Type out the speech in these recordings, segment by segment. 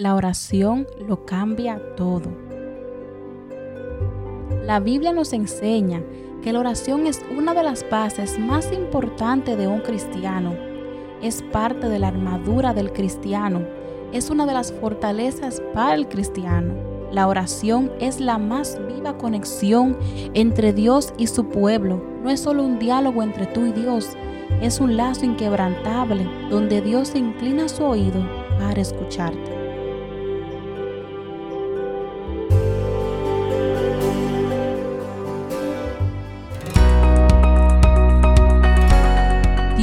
La oración lo cambia todo. La Biblia nos enseña que la oración es una de las bases más importantes de un cristiano. Es parte de la armadura del cristiano. Es una de las fortalezas para el cristiano. La oración es la más viva conexión entre Dios y su pueblo. No es solo un diálogo entre tú y Dios, es un lazo inquebrantable donde Dios inclina su oído para escucharte.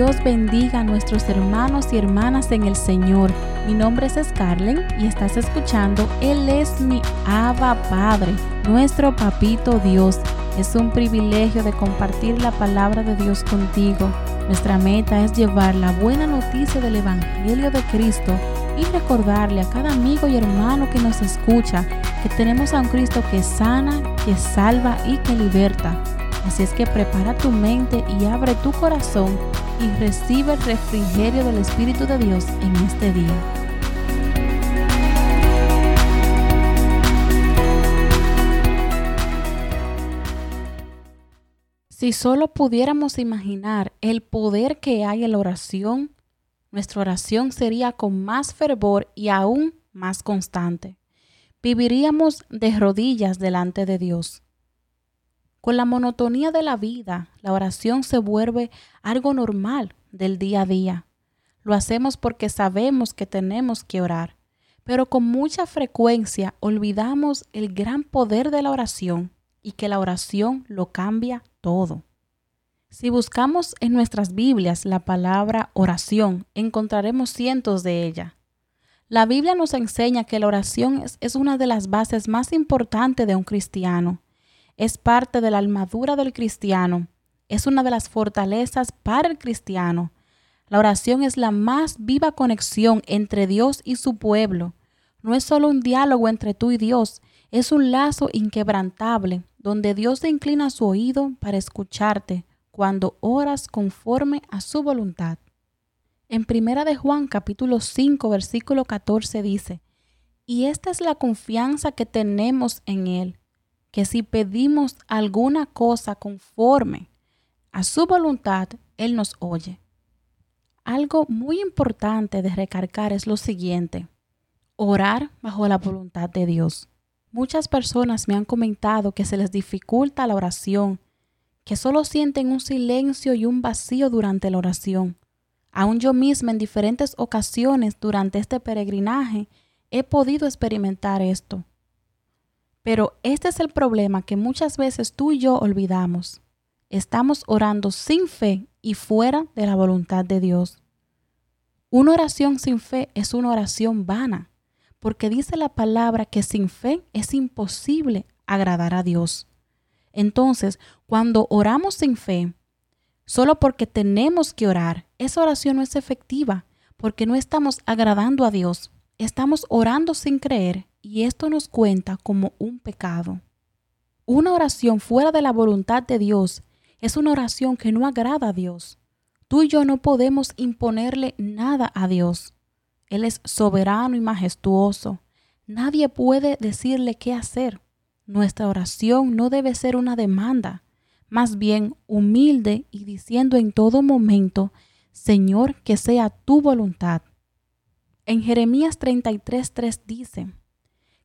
Dios bendiga a nuestros hermanos y hermanas en el Señor. Mi nombre es Scarlett y estás escuchando Él es mi Abba Padre, nuestro Papito Dios. Es un privilegio de compartir la palabra de Dios contigo. Nuestra meta es llevar la buena noticia del Evangelio de Cristo y recordarle a cada amigo y hermano que nos escucha que tenemos a un Cristo que sana, que salva y que liberta. Así es que prepara tu mente y abre tu corazón y recibe el refrigerio del Espíritu de Dios en este día. Si solo pudiéramos imaginar el poder que hay en la oración, nuestra oración sería con más fervor y aún más constante. Viviríamos de rodillas delante de Dios. Con la monotonía de la vida, la oración se vuelve algo normal del día a día. Lo hacemos porque sabemos que tenemos que orar, pero con mucha frecuencia olvidamos el gran poder de la oración y que la oración lo cambia todo. Si buscamos en nuestras Biblias la palabra oración, encontraremos cientos de ellas. La Biblia nos enseña que la oración es, es, una de las bases más importantes de un cristiano es parte de la armadura del cristiano, es una de las fortalezas para el cristiano. La oración es la más viva conexión entre Dios y su pueblo. No es solo un diálogo entre tú y Dios, es un lazo inquebrantable donde Dios te inclina su oído para escucharte cuando oras conforme a su voluntad. En Primera de Juan capítulo 5 versículo 14 dice, y esta es la confianza que tenemos en Él, que si pedimos alguna cosa conforme a su voluntad, Él nos oye. Algo muy importante de recargar es lo siguiente, orar bajo la voluntad de Dios. Muchas personas me han comentado que se les dificulta la oración, que solo sienten un silencio y un vacío durante la oración. Aún yo misma en diferentes ocasiones durante este peregrinaje he podido experimentar esto. Pero este es el problema que muchas veces tú y yo olvidamos. Estamos orando sin fe y fuera de la voluntad de Dios. Una oración sin fe es una oración vana, porque dice la palabra que sin fe es imposible agradar a Dios. Entonces, cuando oramos sin fe, solo porque tenemos que orar, esa oración no es efectiva, porque no estamos agradando a Dios. Estamos orando sin creer y esto nos cuenta como un pecado. Una oración fuera de la voluntad de Dios es una oración que no agrada a Dios. Tú y yo no podemos imponerle nada a Dios. Él es soberano y majestuoso. Nadie puede decirle qué hacer. Nuestra oración no debe ser una demanda, más bien humilde y diciendo en todo momento, Señor, que sea tu voluntad. En Jeremías 33:3 dice,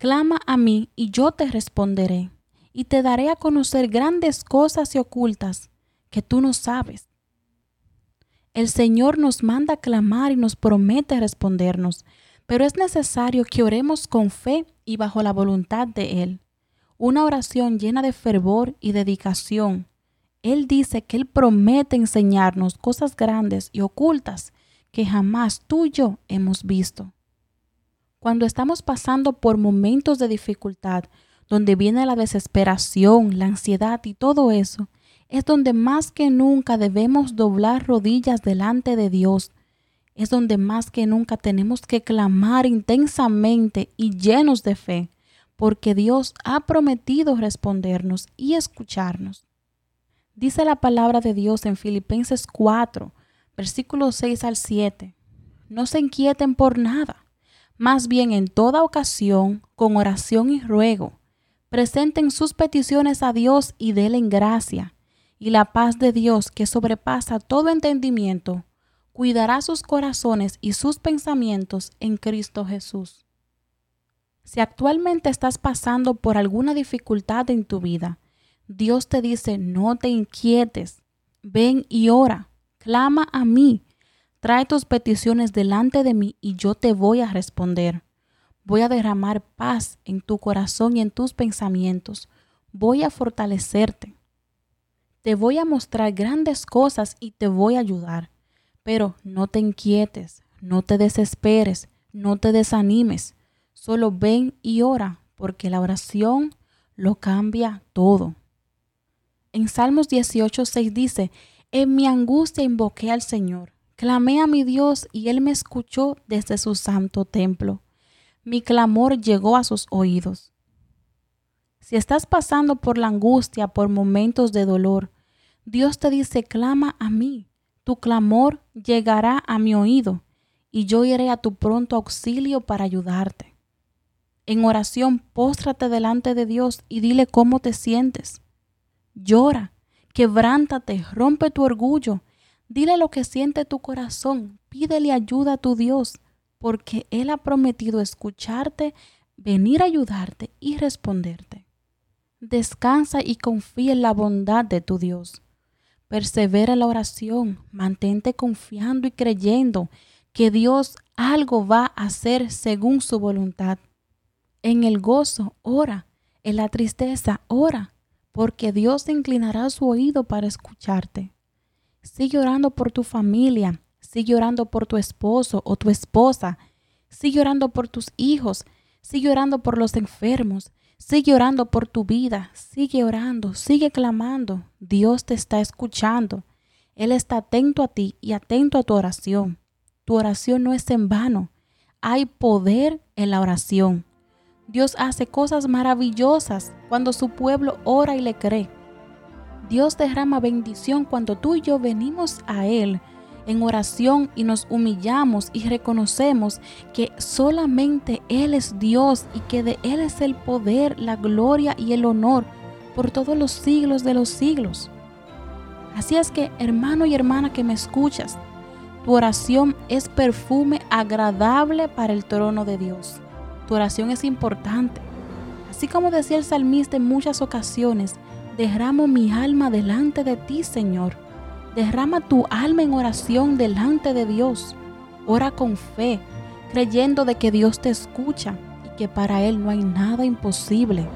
Clama a mí y yo te responderé, y te daré a conocer grandes cosas y ocultas que tú no sabes. El Señor nos manda clamar y nos promete respondernos, pero es necesario que oremos con fe y bajo la voluntad de Él. Una oración llena de fervor y dedicación. Él dice que Él promete enseñarnos cosas grandes y ocultas que jamás tú y yo hemos visto. Cuando estamos pasando por momentos de dificultad, donde viene la desesperación, la ansiedad y todo eso, es donde más que nunca debemos doblar rodillas delante de Dios. Es donde más que nunca tenemos que clamar intensamente y llenos de fe, porque Dios ha prometido respondernos y escucharnos. Dice la palabra de Dios en Filipenses 4, versículos 6 al 7. No se inquieten por nada Más bien en toda ocasión, con oración y ruego, presenten sus peticiones a Dios y denle gracia. Y la paz de Dios, que sobrepasa todo entendimiento, cuidará sus corazones y sus pensamientos en Cristo Jesús. Si actualmente estás pasando por alguna dificultad en tu vida, Dios te dice, no te inquietes, ven y ora, clama a mí Trae tus peticiones delante de mí y yo te voy a responder. Voy a derramar paz en tu corazón y en tus pensamientos. Voy a fortalecerte. Te voy a mostrar grandes cosas y te voy a ayudar. Pero no te inquietes, no te desesperes, no te desanimes. Solo ven y ora, porque la oración lo cambia todo. En Salmos 18:6 dice, En mi angustia invoqué al Señor Clamé a mi Dios y Él me escuchó desde su santo templo. Mi clamor llegó a sus oídos. Si estás pasando por la angustia, por momentos de dolor, Dios te dice, clama a mí. Tu clamor llegará a mi oído y yo iré a tu pronto auxilio para ayudarte. En oración, póstrate delante de Dios y dile cómo te sientes. Llora, quebrántate, rompe tu orgullo Dile lo que siente tu corazón, pídele ayuda a tu Dios, porque Él ha prometido escucharte, venir a ayudarte y responderte. Descansa y confía en la bondad de tu Dios. Persevera en la oración, mantente confiando y creyendo que Dios algo va a hacer según su voluntad. En el gozo, ora. En la tristeza, ora, porque Dios inclinará su oído para escucharte. Sigue orando por tu familia, sigue orando por tu esposo o tu esposa, sigue orando por tus hijos, sigue orando por los enfermos, sigue orando por tu vida, sigue orando, sigue clamando. Dios te está escuchando. Él está atento a ti y atento a tu oración. Tu oración no es en vano. Hay poder en la oración. Dios hace cosas maravillosas cuando su pueblo ora y le cree. Dios derrama bendición cuando tú y yo venimos a Él en oración y nos humillamos y reconocemos que solamente Él es Dios y que de Él es el poder, la gloria y el honor por todos los siglos de los siglos. Así es que, hermano y hermana que me escuchas, tu oración es perfume agradable para el trono de Dios. Tu oración es importante. Así como decía el salmista en muchas ocasiones, derramo mi alma delante de ti, Señor. Derrama tu alma en oración delante de Dios. Ora con fe, creyendo de que Dios te escucha y que para Él no hay nada imposible.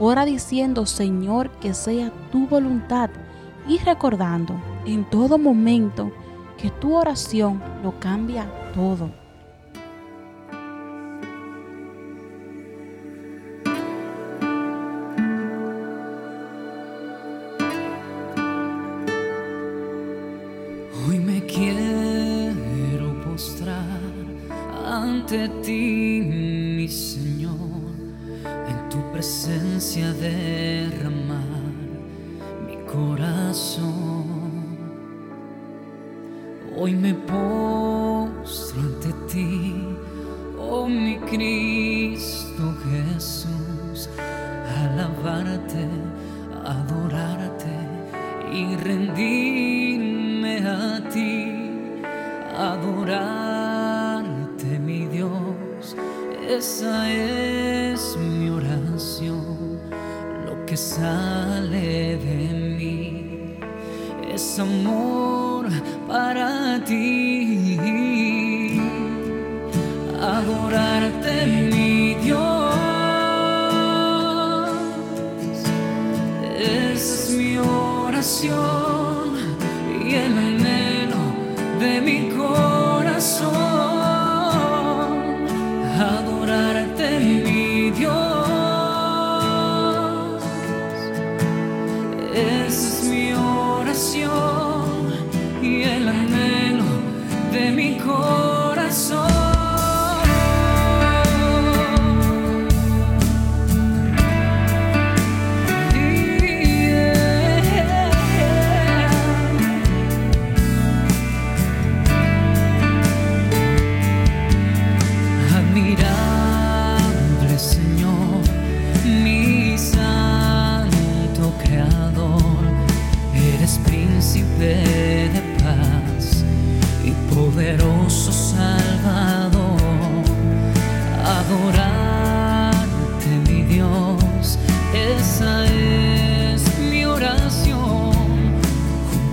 Ora diciendo, Señor, que sea tu voluntad y recordando en todo momento que tu oración lo cambia todo. Ante ti, mi Señor, en tu presencia derramar mi corazón. Hoy me postro ante ti, oh mi Cristo Jesús, alabarte, adorarte y rendirme a ti, adorar esa es mi oración, lo que sale de mí es amor para ti. Adorarte, mi Dios, es mi oración y el anhelo de mi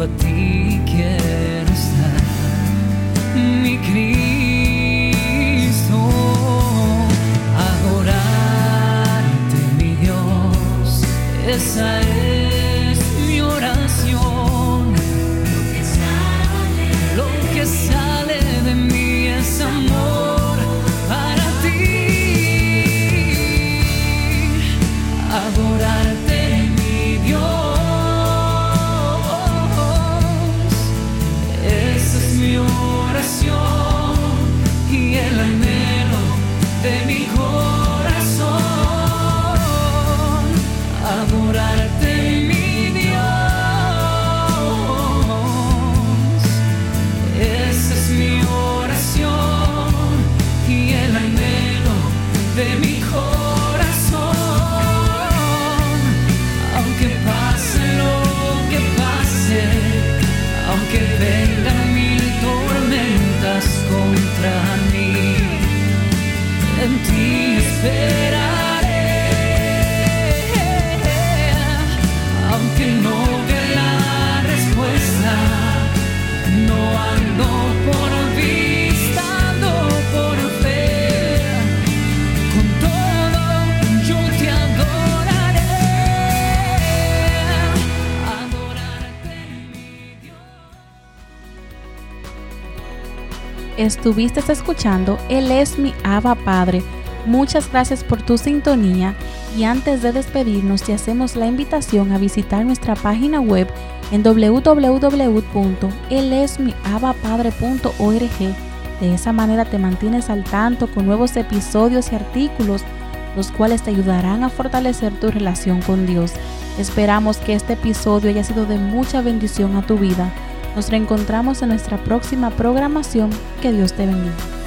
fatiche contra mí, en ti esperaré. Estuviste escuchando Él es mi Abba Padre. Muchas gracias por tu sintonía y antes de despedirnos te hacemos la invitación a visitar nuestra página web en www.elesmiabapadre.org. De esa manera te mantienes al tanto con nuevos episodios y artículos los cuales te ayudarán a fortalecer tu relación con Dios. Esperamos que este episodio haya sido de mucha bendición a tu vida. Nos reencontramos en nuestra próxima programación. Que Dios te bendiga.